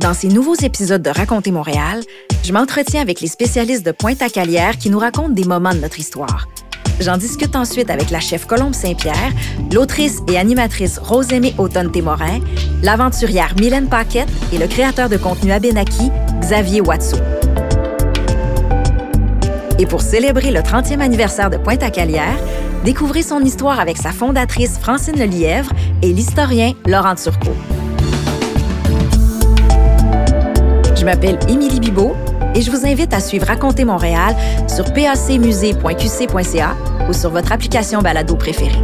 Dans ces nouveaux épisodes de Raconter Montréal, je m'entretiens avec les spécialistes de Pointe-à-Calière qui nous racontent des moments de notre histoire. J'en discute ensuite avec la chef Colombe Saint-Pierre, l'autrice et animatrice Rose-Aimée Automne-Témorin, l'aventurière Mylène Paquette et le créateur de contenu Abenaki, Xavier Watso. Et pour célébrer le 30e anniversaire de Pointe-à-Calière, découvrez son histoire avec sa fondatrice Francine Lelièvre et l'historien Laurent Turcot. Je m'appelle Émilie Bibot et je vous invite à suivre Raconter Montréal sur pacmusée.qc.ca ou sur votre application balado préférée.